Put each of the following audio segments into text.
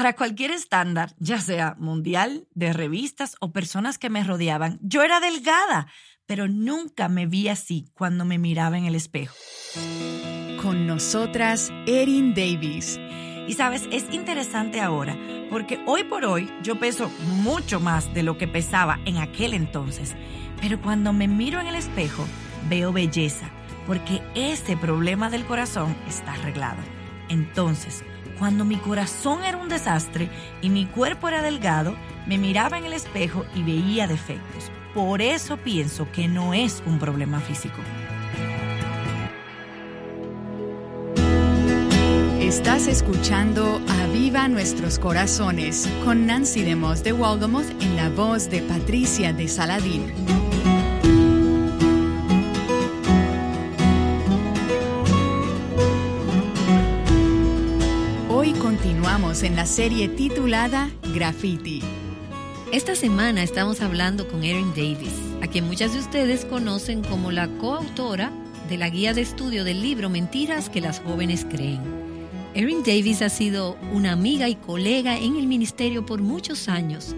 Para cualquier estándar, ya sea mundial, de revistas o personas que me rodeaban, yo era delgada, pero nunca me vi así cuando me miraba en el espejo. Con nosotras, Erin Davis. Y sabes, es interesante ahora, porque hoy por hoy yo peso mucho más de lo que pesaba en aquel entonces. Pero cuando me miro en el espejo, veo belleza, porque ese problema del corazón está arreglado. Entonces, cuando mi corazón era un desastre y mi cuerpo era delgado, me miraba en el espejo y veía defectos. Por eso pienso que no es un problema físico. Estás escuchando Aviva Nuestros Corazones con Nancy de Moss de Walgamoth en la voz de Patricia de Saladín. En la serie titulada Graffiti. Esta semana estamos hablando con Erin Davis, a quien muchas de ustedes conocen como la coautora de la guía de estudio del libro Mentiras que las jóvenes creen. Erin Davis ha sido una amiga y colega en el ministerio por muchos años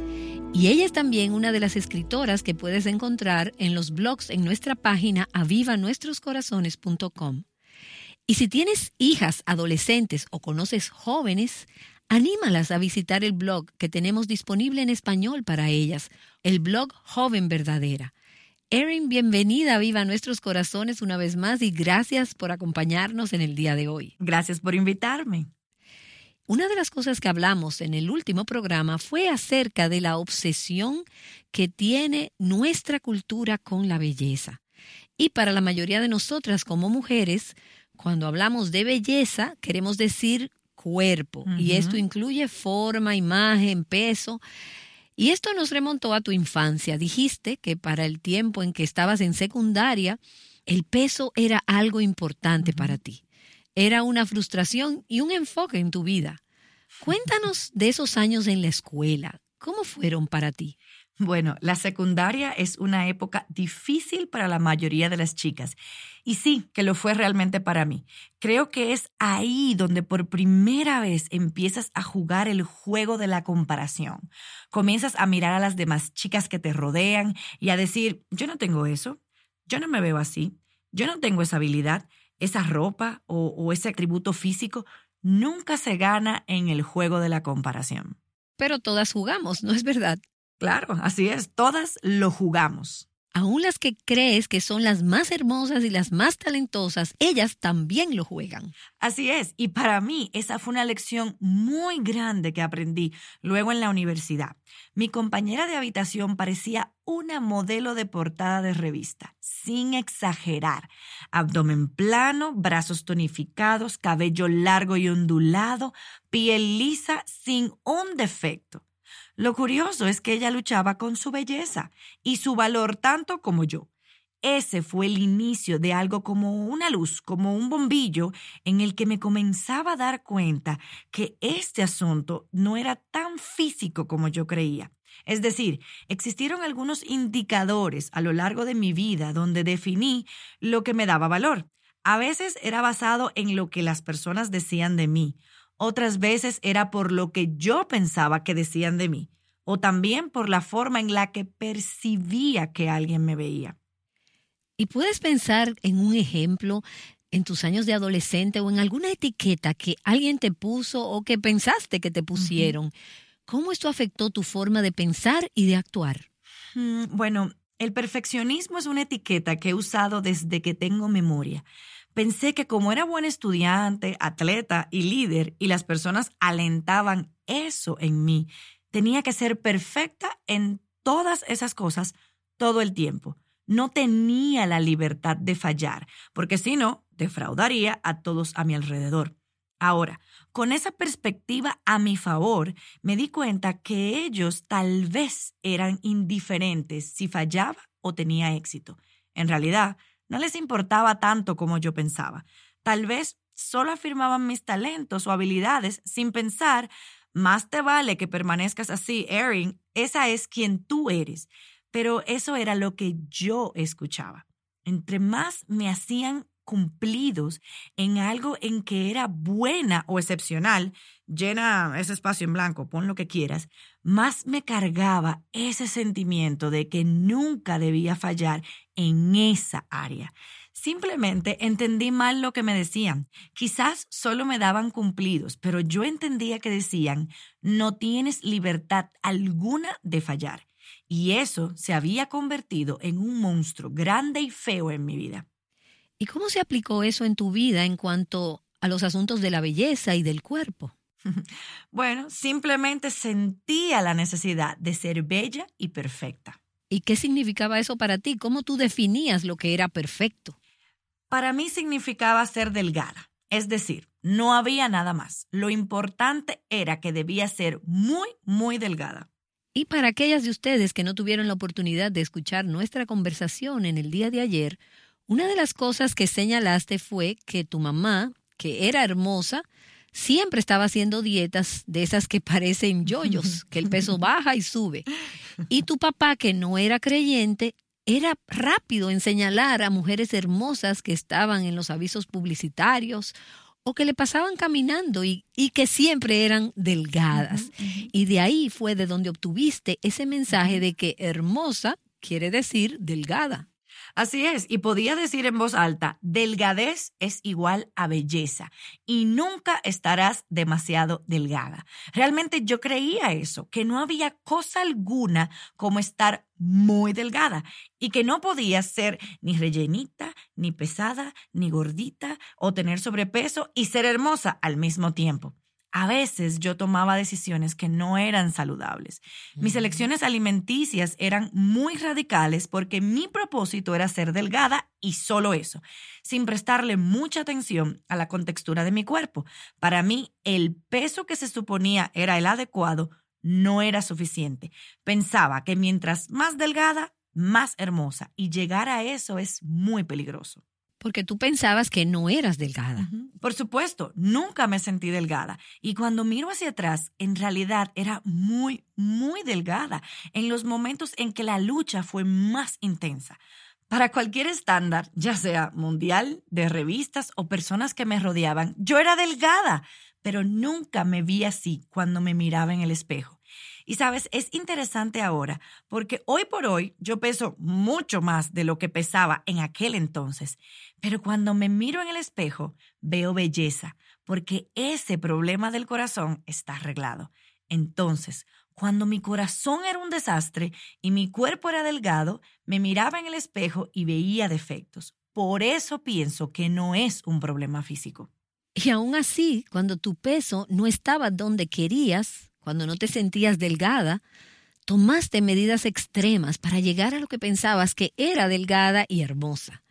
y ella es también una de las escritoras que puedes encontrar en los blogs en nuestra página avivanuestroscorazones.com. Y si tienes hijas, adolescentes o conoces jóvenes, anímalas a visitar el blog que tenemos disponible en español para ellas, el blog Joven Verdadera. Erin, bienvenida a Viva Nuestros Corazones una vez más y gracias por acompañarnos en el día de hoy. Gracias por invitarme. Una de las cosas que hablamos en el último programa fue acerca de la obsesión que tiene nuestra cultura con la belleza. Y para la mayoría de nosotras como mujeres, cuando hablamos de belleza, queremos decir cuerpo, y esto incluye forma, imagen, peso. Y esto nos remontó a tu infancia. Dijiste que para el tiempo en que estabas en secundaria, el peso era algo importante para ti. Era una frustración y un enfoque en tu vida. Cuéntanos de esos años en la escuela. ¿Cómo fueron para ti? Bueno, la secundaria es una época difícil para la mayoría de las chicas. Y sí, que lo fue realmente para mí. Creo que es ahí donde por primera vez empiezas a jugar el juego de la comparación. Comienzas a mirar a las demás chicas que te rodean y a decir, yo no tengo eso, yo no me veo así, yo no tengo esa habilidad, esa ropa o, o ese atributo físico. Nunca se gana en el juego de la comparación. Pero todas jugamos, ¿no es verdad? Claro, así es, todas lo jugamos. Aún las que crees que son las más hermosas y las más talentosas, ellas también lo juegan. Así es, y para mí esa fue una lección muy grande que aprendí luego en la universidad. Mi compañera de habitación parecía una modelo de portada de revista, sin exagerar. Abdomen plano, brazos tonificados, cabello largo y ondulado, piel lisa, sin un defecto. Lo curioso es que ella luchaba con su belleza y su valor tanto como yo. Ese fue el inicio de algo como una luz, como un bombillo, en el que me comenzaba a dar cuenta que este asunto no era tan físico como yo creía. Es decir, existieron algunos indicadores a lo largo de mi vida donde definí lo que me daba valor. A veces era basado en lo que las personas decían de mí, otras veces era por lo que yo pensaba que decían de mí, o también por la forma en la que percibía que alguien me veía. Y puedes pensar en un ejemplo en tus años de adolescente o en alguna etiqueta que alguien te puso o que pensaste que te pusieron. ¿Cómo esto afectó tu forma de pensar y de actuar? Mm, bueno, el perfeccionismo es una etiqueta que he usado desde que tengo memoria. Pensé que como era buen estudiante, atleta y líder y las personas alentaban eso en mí, tenía que ser perfecta en todas esas cosas todo el tiempo. No tenía la libertad de fallar, porque si no, defraudaría a todos a mi alrededor. Ahora, con esa perspectiva a mi favor, me di cuenta que ellos tal vez eran indiferentes si fallaba o tenía éxito. En realidad, no les importaba tanto como yo pensaba. Tal vez solo afirmaban mis talentos o habilidades sin pensar, más te vale que permanezcas así, Erin, esa es quien tú eres. Pero eso era lo que yo escuchaba. Entre más me hacían cumplidos en algo en que era buena o excepcional, llena ese espacio en blanco, pon lo que quieras, más me cargaba ese sentimiento de que nunca debía fallar en esa área. Simplemente entendí mal lo que me decían. Quizás solo me daban cumplidos, pero yo entendía que decían, no tienes libertad alguna de fallar. Y eso se había convertido en un monstruo grande y feo en mi vida. ¿Y cómo se aplicó eso en tu vida en cuanto a los asuntos de la belleza y del cuerpo? Bueno, simplemente sentía la necesidad de ser bella y perfecta. ¿Y qué significaba eso para ti? ¿Cómo tú definías lo que era perfecto? Para mí significaba ser delgada, es decir, no había nada más. Lo importante era que debía ser muy, muy delgada. Y para aquellas de ustedes que no tuvieron la oportunidad de escuchar nuestra conversación en el día de ayer, una de las cosas que señalaste fue que tu mamá, que era hermosa, siempre estaba haciendo dietas de esas que parecen yoyos, que el peso baja y sube. Y tu papá, que no era creyente, era rápido en señalar a mujeres hermosas que estaban en los avisos publicitarios o que le pasaban caminando y, que siempre eran delgadas. Y de ahí fue de donde obtuviste ese mensaje de que hermosa quiere decir delgada. Así es, y podía decir en voz alta, delgadez es igual a belleza y nunca estarás demasiado delgada. Realmente yo creía eso, que no había cosa alguna como estar muy delgada y que no podía ser ni rellenita, ni pesada, ni gordita o tener sobrepeso y ser hermosa al mismo tiempo. A veces yo tomaba decisiones que no eran saludables. Mis elecciones alimenticias eran muy radicales porque mi propósito era ser delgada y solo eso, sin prestarle mucha atención a la contextura de mi cuerpo. Para mí, el peso que se suponía era el adecuado no era suficiente. Pensaba que mientras más delgada, más hermosa y llegar a eso es muy peligroso. Porque tú pensabas que no eras delgada. Por supuesto, nunca me sentí delgada. Y cuando miro hacia atrás, en realidad era muy, muy delgada en los momentos en que la lucha fue más intensa. Para cualquier estándar, ya sea mundial, de revistas o personas que me rodeaban, yo era delgada, pero nunca me vi así cuando me miraba en el espejo. Y sabes, es interesante ahora porque hoy por hoy yo peso mucho más de lo que pesaba en aquel entonces, pero cuando me miro en el espejo veo belleza porque ese problema del corazón está arreglado. Entonces, cuando mi corazón era un desastre y mi cuerpo era delgado, me miraba en el espejo y veía defectos. Por eso pienso que no es un problema físico. Y aún así, cuando tu peso no estaba donde querías, cuando no te sentías delgada, tomaste medidas extremas para llegar a lo que pensabas que era delgada y hermosa.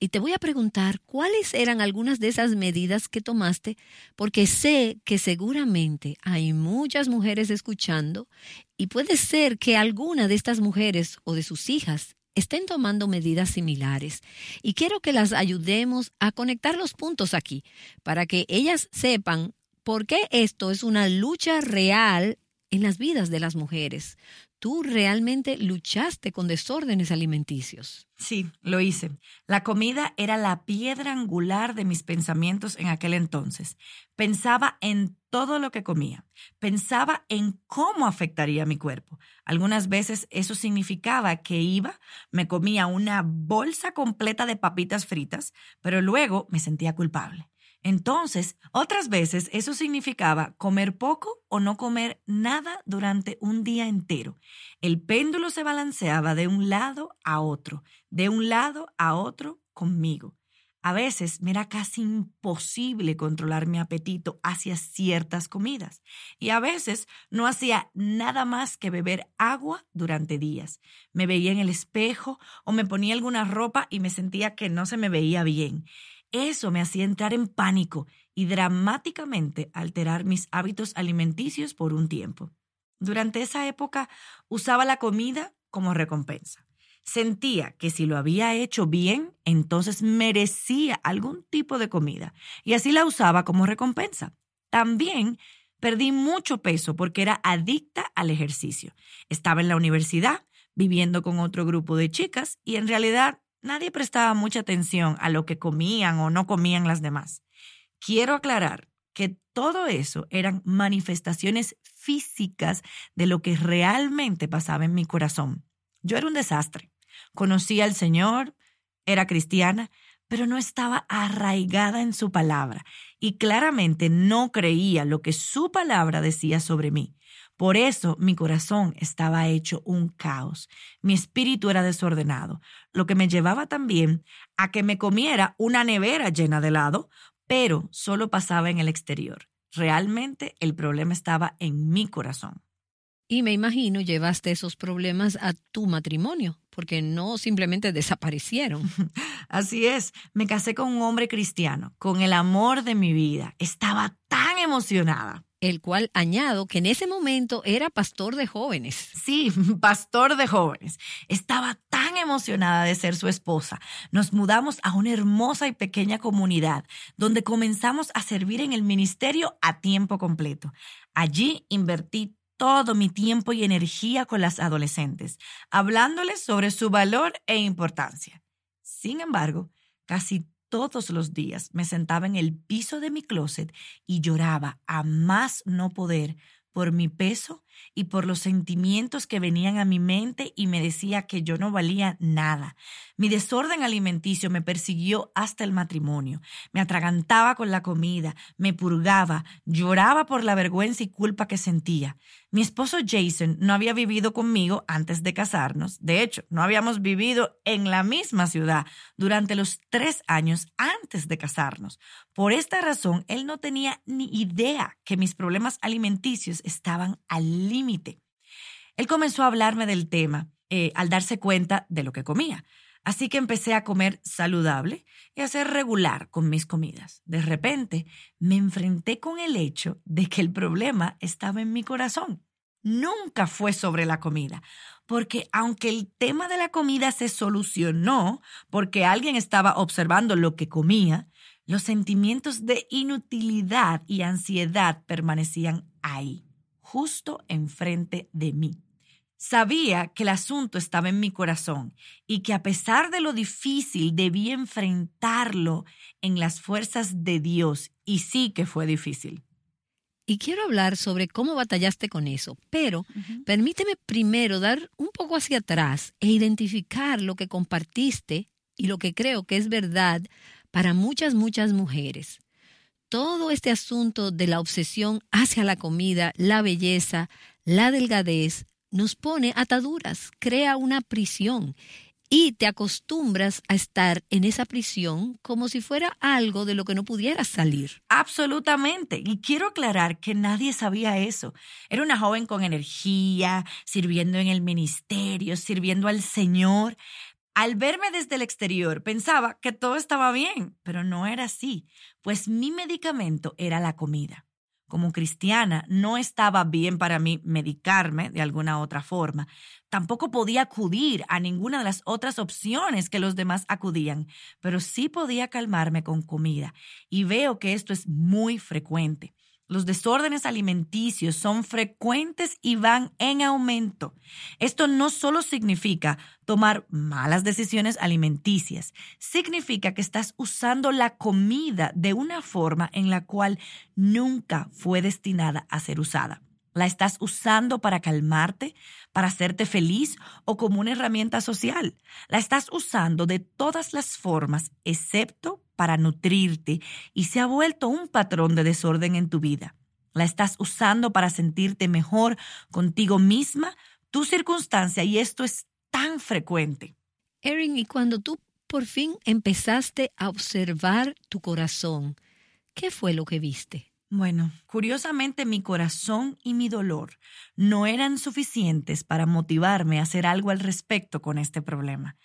Y te voy a preguntar cuáles eran algunas de esas medidas que tomaste, porque sé que seguramente hay muchas mujeres escuchando y puede ser que alguna de estas mujeres o de sus hijas estén tomando medidas similares. Y quiero que las ayudemos a conectar los puntos aquí, para que ellas sepan ¿Por qué esto es una lucha real en las vidas de las mujeres? Tú realmente luchaste con desórdenes alimenticios. Sí, lo hice. La comida era la piedra angular de mis pensamientos en aquel entonces. Pensaba en todo lo que comía. Pensaba en cómo afectaría mi cuerpo. Algunas veces eso significaba que iba, me comía una bolsa completa de papitas fritas, pero luego me sentía culpable. Entonces, otras veces eso significaba comer poco o no comer nada durante un día entero. El péndulo se balanceaba de un lado a otro, de un lado a otro conmigo. A veces me era casi imposible controlar mi apetito hacia ciertas comidas y a veces no hacía nada más que beber agua durante días. Me veía en el espejo o me ponía alguna ropa y me sentía que no se me veía bien. Eso me hacía entrar en pánico y dramáticamente alterar mis hábitos alimenticios por un tiempo. Durante esa época usaba la comida como recompensa. Sentía que si lo había hecho bien, entonces merecía algún tipo de comida y así la usaba como recompensa. También perdí mucho peso porque era adicta al ejercicio. Estaba en la universidad viviendo con otro grupo de chicas y en realidad nadie prestaba mucha atención a lo que comían o no comían las demás. Quiero aclarar que todo eso eran manifestaciones físicas de lo que realmente pasaba en mi corazón. Yo era un desastre. Conocía al Señor, era cristiana, pero no estaba arraigada en su palabra y claramente no creía lo que su palabra decía sobre mí. Por eso mi corazón estaba hecho un caos, mi espíritu era desordenado, lo que me llevaba también a que me comiera una nevera llena de helado, pero solo pasaba en el exterior. Realmente el problema estaba en mi corazón. Y me imagino llevaste esos problemas a tu matrimonio, porque no simplemente desaparecieron. Así es, me casé con un hombre cristiano, con el amor de mi vida. Estaba tan emocionada. El cual añado que en ese momento era pastor de jóvenes. Sí, pastor de jóvenes. Estaba tan emocionada de ser su esposa. Nos mudamos a una hermosa y pequeña comunidad donde comenzamos a servir en el ministerio a tiempo completo. Allí invertí todo mi tiempo y energía con las adolescentes, hablándoles sobre su valor e importancia. Sin embargo, casi todos los días me sentaba en el piso de mi closet y lloraba a más no poder por mi peso y por los sentimientos que venían a mi mente y me decía que yo no valía nada. Mi desorden alimenticio me persiguió hasta el matrimonio. Me atragantaba con la comida, me purgaba, lloraba por la vergüenza y culpa que sentía. Mi esposo Jason no había vivido conmigo antes de casarnos. De hecho, no habíamos vivido en la misma ciudad durante los tres años antes de casarnos. Por esta razón, él no tenía ni idea que mis problemas alimenticios estaban al límite. Él comenzó a hablarme del tema eh, al darse cuenta de lo que comía. Así que empecé a comer saludable y a ser regular con mis comidas. De repente me enfrenté con el hecho de que el problema estaba en mi corazón. Nunca fue sobre la comida, porque aunque el tema de la comida se solucionó porque alguien estaba observando lo que comía, los sentimientos de inutilidad y ansiedad permanecían ahí, justo enfrente de mí. Sabía que el asunto estaba en mi corazón y que a pesar de lo difícil debía enfrentarlo en las fuerzas de Dios, y sí que fue difícil. Y quiero hablar sobre cómo batallaste con eso, pero permíteme primero dar un poco hacia atrás e identificar lo que compartiste y lo que creo que es verdad para muchas, muchas mujeres. Todo este asunto de la obsesión hacia la comida, la belleza, la delgadez, nos pone ataduras, crea una prisión y te acostumbras a estar en esa prisión como si fuera algo de lo que no pudieras salir. Absolutamente. Y quiero aclarar que nadie sabía eso. Era una joven con energía, sirviendo en el ministerio, sirviendo al Señor. Al verme desde el exterior pensaba que todo estaba bien, pero no era así, pues mi medicamento era la comida como cristiana, no estaba bien para mí medicarme de alguna otra forma. Tampoco podía acudir a ninguna de las otras opciones que los demás acudían, pero sí podía calmarme con comida. Y veo que esto es muy frecuente. Los desórdenes alimenticios son frecuentes y van en aumento. Esto no solo significa tomar malas decisiones alimenticias, significa que estás usando la comida de una forma en la cual nunca fue destinada a ser usada. La estás usando para calmarte, para hacerte feliz o como una herramienta social. La estás usando de todas las formas, excepto para nutrirte y se ha vuelto un patrón de desorden en tu vida. La estás usando para sentirte mejor contigo misma, tu circunstancia, y esto es tan frecuente. Erin, y cuando tú por fin empezaste a observar tu corazón, ¿qué fue lo que viste? Bueno, curiosamente mi corazón y mi dolor no eran suficientes para motivarme a hacer algo al respecto con este problema.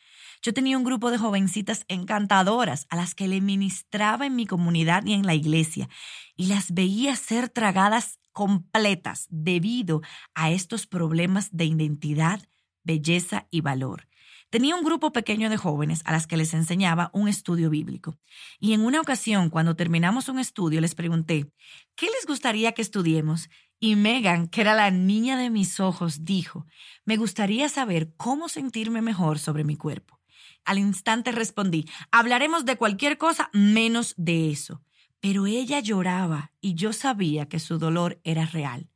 Yo tenía un grupo de jovencitas encantadoras a las que le ministraba en mi comunidad y en la iglesia y las veía ser tragadas completas debido a estos problemas de identidad, belleza y valor. Tenía un grupo pequeño de jóvenes a las que les enseñaba un estudio bíblico. Y en una ocasión, cuando terminamos un estudio, les pregunté, ¿qué les gustaría que estudiemos? Y Megan, que era la niña de mis ojos, dijo, me gustaría saber cómo sentirme mejor sobre mi cuerpo. Al instante respondí, hablaremos de cualquier cosa menos de eso. Pero ella lloraba y yo sabía que su dolor era real.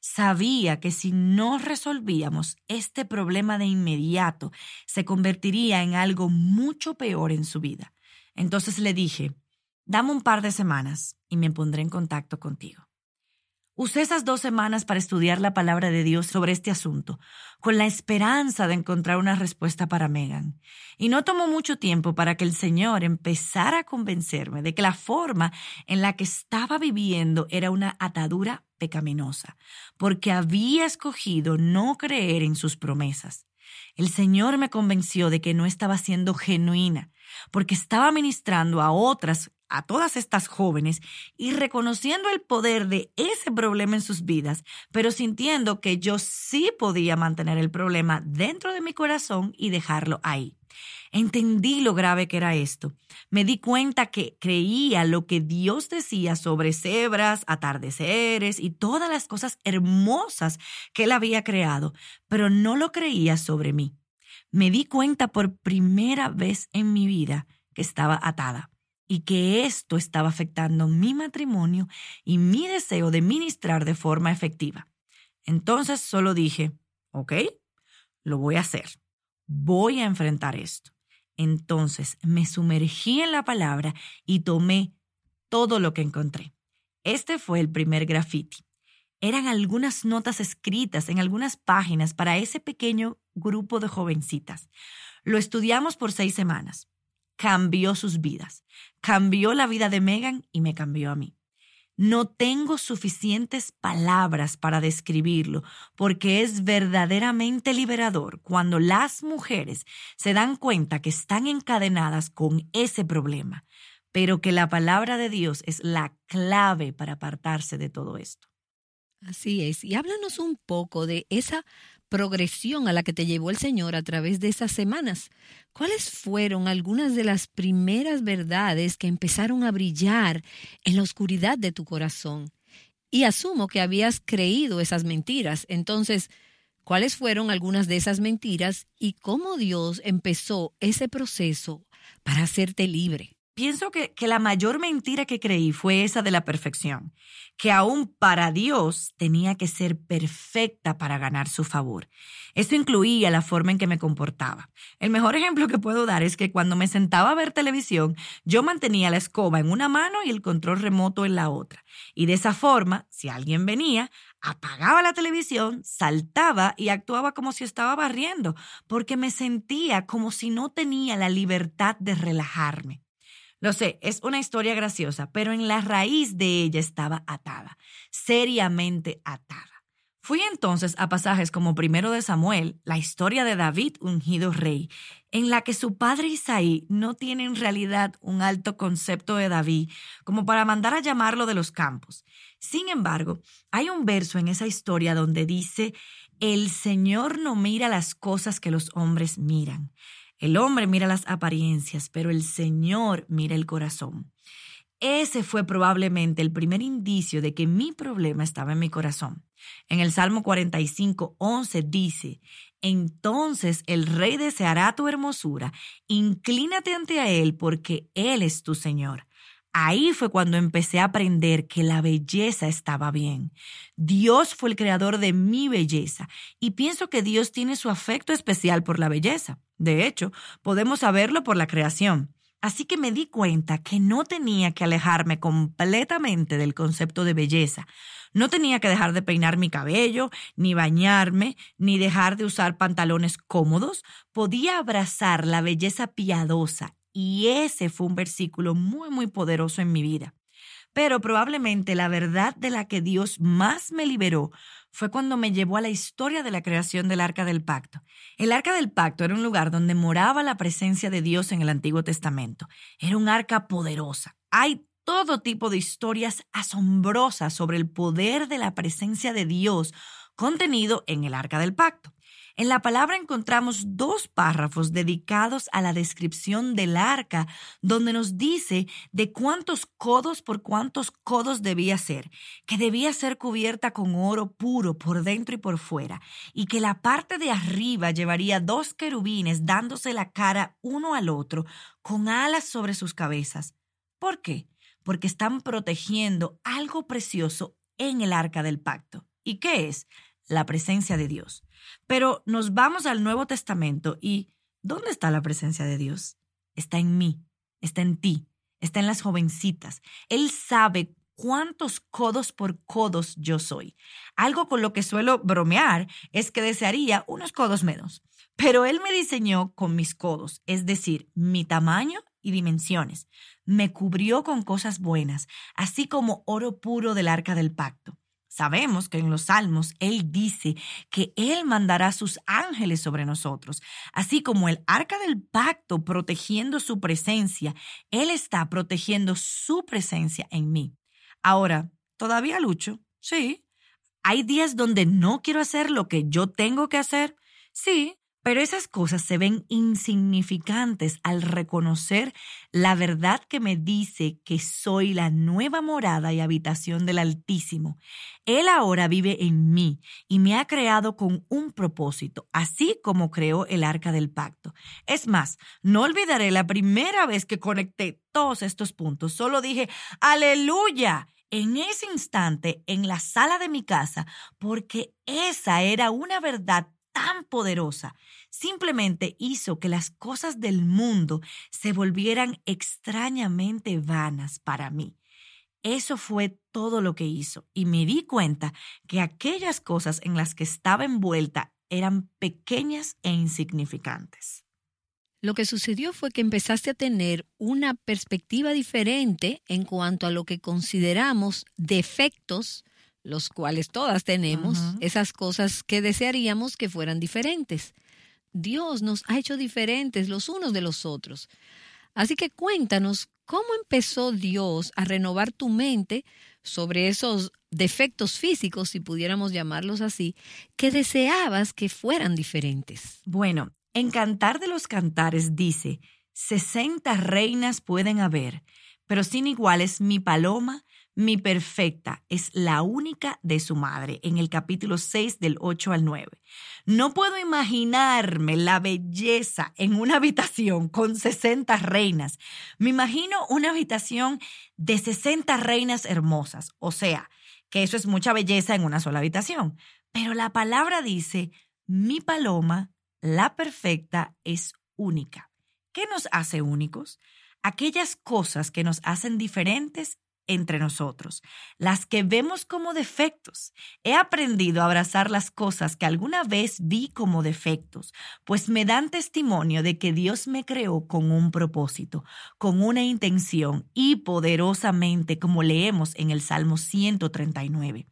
Sabía que si no resolvíamos este problema de inmediato, se convertiría en algo mucho peor en su vida. Entonces le dije, dame un par de semanas y me pondré en contacto contigo. Usé esas dos semanas para estudiar la palabra de Dios sobre este asunto, con la esperanza de encontrar una respuesta para Megan. Y no tomó mucho tiempo para que el Señor empezara a convencerme de que la forma en la que estaba viviendo era una atadura pecaminosa, porque había escogido no creer en sus promesas. El Señor me convenció de que no estaba siendo genuina, porque estaba ministrando a otras a todas estas jóvenes y reconociendo el poder de ese problema en sus vidas, pero sintiendo que yo sí podía mantener el problema dentro de mi corazón y dejarlo ahí. Entendí lo grave que era esto. Me di cuenta que creía lo que Dios decía sobre cebras, atardeceres y todas las cosas hermosas que Él había creado, pero no lo creía sobre mí. Me di cuenta por primera vez en mi vida que estaba atada y que esto estaba afectando mi matrimonio y mi deseo de ministrar de forma efectiva. Entonces solo dije, ok, lo voy a hacer, voy a enfrentar esto. Entonces me sumergí en la palabra y tomé todo lo que encontré. Este fue el primer graffiti. Eran algunas notas escritas en algunas páginas para ese pequeño grupo de jovencitas. Lo estudiamos por seis semanas cambió sus vidas. Cambió la vida de Megan y me cambió a mí. No tengo suficientes palabras para describirlo porque es verdaderamente liberador cuando las mujeres se dan cuenta que están encadenadas con ese problema, pero que la palabra de Dios es la clave para apartarse de todo esto. Así es. Y háblanos un poco de esa progresión a la que te llevó el Señor a través de esas semanas. ¿Cuáles fueron algunas de las primeras verdades que empezaron a brillar en la oscuridad de tu corazón? Y asumo que habías creído esas mentiras. Entonces, ¿cuáles fueron algunas de esas mentiras y cómo Dios empezó ese proceso para hacerte libre? Pienso que, que, la mayor mentira que creí fue esa de la perfección, que aún para Dios tenía que ser perfecta para ganar su favor. Esto incluía la forma en que me comportaba. El mejor ejemplo que puedo dar es que cuando me sentaba a ver televisión, yo mantenía la escoba en una mano y el control remoto en la otra. Y de esa forma, si alguien venía, apagaba la televisión, saltaba y actuaba como si estaba barriendo, porque me sentía como si no tenía la libertad de relajarme. Lo sé, es una historia graciosa, pero en la raíz de ella estaba atada, seriamente atada. Fui entonces a pasajes como primero de Samuel, la historia de David ungido rey, en la que su padre Isaí no tiene en realidad un alto concepto de David como para mandar a llamarlo de los campos. Sin embargo, hay un verso en esa historia donde dice, el Señor no mira las cosas que los hombres miran. El hombre mira las apariencias, pero el Señor mira el corazón. Ese fue probablemente el primer indicio de que mi problema estaba en mi corazón. En el Salmo 45, 11 dice, entonces el rey deseará tu hermosura, inclínate ante él porque él es tu Señor. Ahí fue cuando empecé a aprender que la belleza estaba bien. Dios fue el creador de mi belleza y pienso que Dios tiene su afecto especial por la belleza. De hecho, podemos saberlo por la creación. Así que me di cuenta que no tenía que alejarme completamente del concepto de belleza. No tenía que dejar de peinar mi cabello, ni bañarme, ni dejar de usar pantalones cómodos. Podía abrazar la belleza piadosa y ese fue un versículo muy, muy poderoso en mi vida. Pero probablemente la verdad de la que Dios más me liberó fue cuando me llevó a la historia de la creación del Arca del Pacto. El Arca del Pacto era un lugar donde moraba la presencia de Dios en el Antiguo Testamento. Era un arca poderosa. Hay todo tipo de historias asombrosas sobre el poder de la presencia de Dios contenido en el Arca del Pacto. En la palabra encontramos dos párrafos dedicados a la descripción del arca, donde nos dice de cuántos codos por cuántos codos debía ser, que debía ser cubierta con oro puro por dentro y por fuera, y que la parte de arriba llevaría dos querubines dándose la cara uno al otro, con alas sobre sus cabezas. ¿Por qué? Porque están protegiendo algo precioso en el arca del pacto. ¿Y qué es? La presencia de Dios. Pero nos vamos al Nuevo Testamento y ¿dónde está la presencia de Dios? Está en mí, está en ti, está en las jovencitas. Él sabe cuántos codos por codos yo soy. Algo con lo que suelo bromear es que desearía unos codos menos. Pero Él me diseñó con mis codos, es decir, mi tamaño y dimensiones. Me cubrió con cosas buenas, así como oro puro del arca del pacto. Sabemos que en los salmos Él dice que Él mandará sus ángeles sobre nosotros, así como el arca del pacto protegiendo su presencia, Él está protegiendo su presencia en mí. Ahora, ¿todavía lucho? Sí. ¿Hay días donde no quiero hacer lo que yo tengo que hacer? Sí. Pero esas cosas se ven insignificantes al reconocer la verdad que me dice que soy la nueva morada y habitación del Altísimo. Él ahora vive en mí y me ha creado con un propósito, así como creó el arca del pacto. Es más, no olvidaré la primera vez que conecté todos estos puntos. Solo dije, aleluya en ese instante en la sala de mi casa porque esa era una verdad tan poderosa simplemente hizo que las cosas del mundo se volvieran extrañamente vanas para mí. Eso fue todo lo que hizo y me di cuenta que aquellas cosas en las que estaba envuelta eran pequeñas e insignificantes. Lo que sucedió fue que empezaste a tener una perspectiva diferente en cuanto a lo que consideramos defectos los cuales todas tenemos, esas cosas que desearíamos que fueran diferentes. Dios nos ha hecho diferentes los unos de los otros. Así que cuéntanos cómo empezó Dios a renovar tu mente sobre esos defectos físicos, si pudiéramos llamarlos así, que deseabas que fueran diferentes. Bueno, en Cantar de los Cantares dice, sesenta reinas pueden haber, pero sin iguales mi paloma mi perfecta es la única de su madre, en el capítulo 6 del 8 al 9. No puedo imaginarme la belleza en una habitación con 60 reinas. Me imagino una habitación de 60 reinas hermosas, o sea, que eso es mucha belleza en una sola habitación. Pero la palabra dice, mi paloma, la perfecta, es única. ¿Qué nos hace únicos? Aquellas cosas que nos hacen diferentes entre nosotros, las que vemos como defectos. He aprendido a abrazar las cosas que alguna vez vi como defectos, pues me dan testimonio de que Dios me creó con un propósito, con una intención y poderosamente, como leemos en el Salmo 139.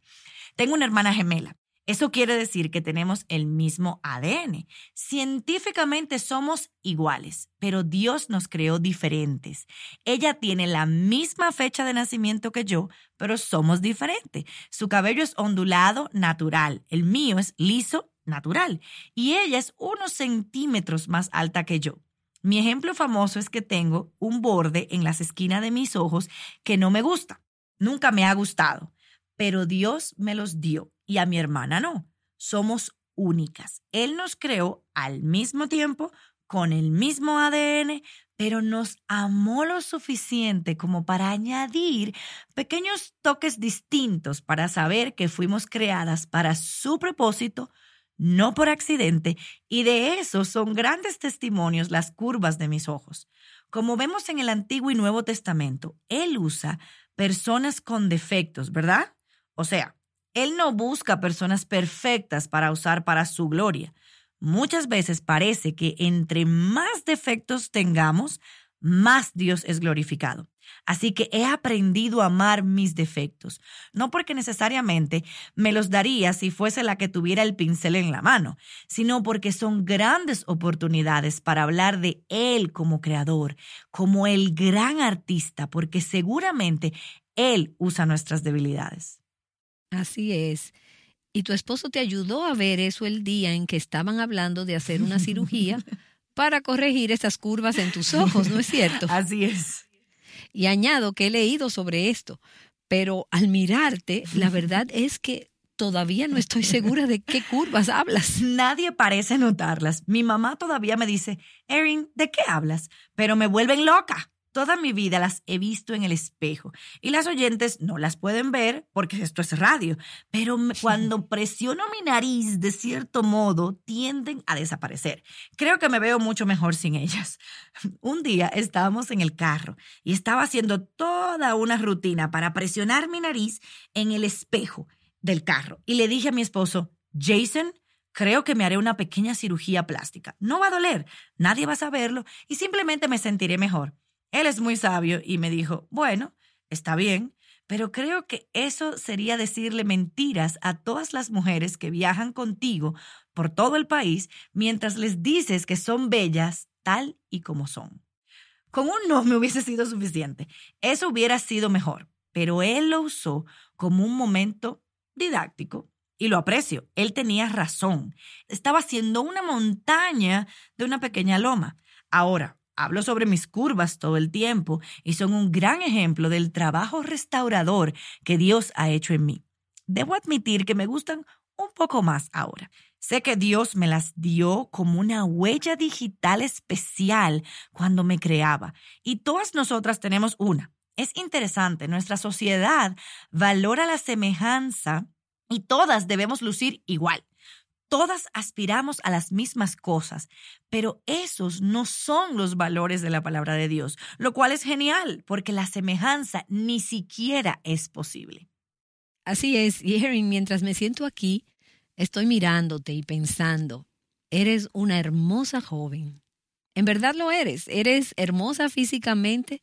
Tengo una hermana gemela eso quiere decir que tenemos el mismo ADN. Científicamente somos iguales, pero Dios nos creó diferentes. Ella tiene la misma fecha de nacimiento que yo, pero somos diferentes. Su cabello es ondulado, natural. El mío es liso, natural. Y ella es unos centímetros más alta que yo. Mi ejemplo famoso es que tengo un borde en las esquinas de mis ojos que no me gusta. Nunca me ha gustado, pero Dios me los dio y a mi hermana no. Somos únicas. Él nos creó al mismo tiempo, con el mismo ADN, pero nos amó lo suficiente como para añadir pequeños toques distintos para saber que fuimos creadas para su propósito, no por accidente, y de eso son grandes testimonios las curvas de mis ojos. Como vemos en el Antiguo y Nuevo Testamento, Él usa personas con defectos, ¿verdad? O sea, él no busca personas perfectas para usar para su gloria. Muchas veces parece que entre más defectos tengamos, más Dios es glorificado. Así que he aprendido a amar mis defectos, no porque necesariamente me los daría si fuese la que tuviera el pincel en la mano, sino porque son grandes oportunidades para hablar de Él como creador, como el gran artista, porque seguramente Él usa nuestras debilidades. Así es. Y tu esposo te ayudó a ver eso el día en que estaban hablando de hacer una cirugía para corregir esas curvas en tus ojos, ¿no es cierto? Así es. Y añado que he leído sobre esto, pero al mirarte, la verdad es que todavía no estoy segura de qué curvas hablas. Nadie parece notarlas. Mi mamá todavía me dice, Erin, ¿de qué hablas? Pero me vuelven loca. Toda mi vida las he visto en el espejo y las oyentes no las pueden ver porque esto es radio, pero cuando presiono mi nariz de cierto modo tienden a desaparecer. Creo que me veo mucho mejor sin ellas. Un día estábamos en el carro y estaba haciendo toda una rutina para presionar mi nariz en el espejo del carro y le dije a mi esposo, Jason, creo que me haré una pequeña cirugía plástica. No va a doler, nadie va a saberlo y simplemente me sentiré mejor. Él es muy sabio y me dijo, bueno, está bien, pero creo que eso sería decirle mentiras a todas las mujeres que viajan contigo por todo el país mientras les dices que son bellas tal y como son. Con un no me hubiese sido suficiente. Eso hubiera sido mejor, pero él lo usó como un momento didáctico y lo aprecio. Él tenía razón. Estaba haciendo una montaña de una pequeña loma. Ahora, Hablo sobre mis curvas todo el tiempo y son un gran ejemplo del trabajo restaurador que Dios ha hecho en mí. Debo admitir que me gustan un poco más ahora. Sé que Dios me las dio como una huella digital especial cuando me creaba y todas nosotras tenemos una. Es interesante, nuestra sociedad valora la semejanza y todas debemos lucir igual. Todas aspiramos a las mismas cosas, pero esos no son los valores de la palabra de Dios, lo cual es genial, porque la semejanza ni siquiera es posible. Así es, y Erin, mientras me siento aquí, estoy mirándote y pensando, eres una hermosa joven. En verdad lo eres, eres hermosa físicamente,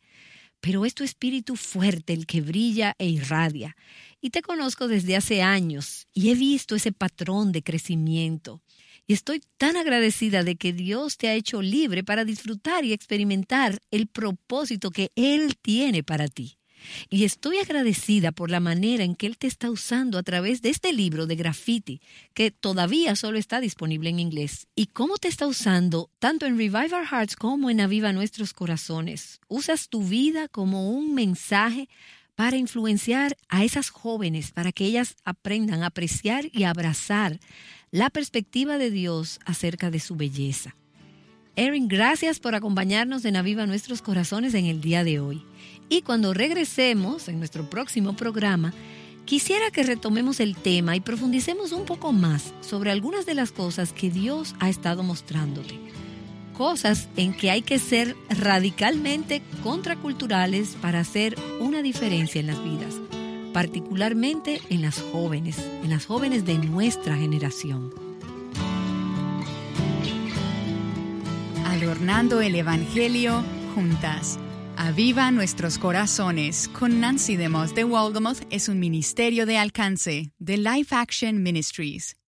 pero es tu espíritu fuerte el que brilla e irradia. Y te conozco desde hace años y he visto ese patrón de crecimiento. Y estoy tan agradecida de que Dios te ha hecho libre para disfrutar y experimentar el propósito que Él tiene para ti. Y estoy agradecida por la manera en que Él te está usando a través de este libro de graffiti, que todavía solo está disponible en inglés. Y cómo te está usando tanto en Revive Our Hearts como en Aviva Nuestros Corazones. Usas tu vida como un mensaje para influenciar a esas jóvenes, para que ellas aprendan a apreciar y abrazar la perspectiva de Dios acerca de su belleza. Erin, gracias por acompañarnos en Aviva Nuestros Corazones en el día de hoy. Y cuando regresemos en nuestro próximo programa, quisiera que retomemos el tema y profundicemos un poco más sobre algunas de las cosas que Dios ha estado mostrándote. Cosas en que hay que ser radicalmente contraculturales para hacer una diferencia en las vidas, particularmente en las jóvenes, en las jóvenes de nuestra generación. Adornando el Evangelio juntas. Aviva nuestros corazones con Nancy DeMoss de Waldemoth es un ministerio de alcance de Life Action Ministries.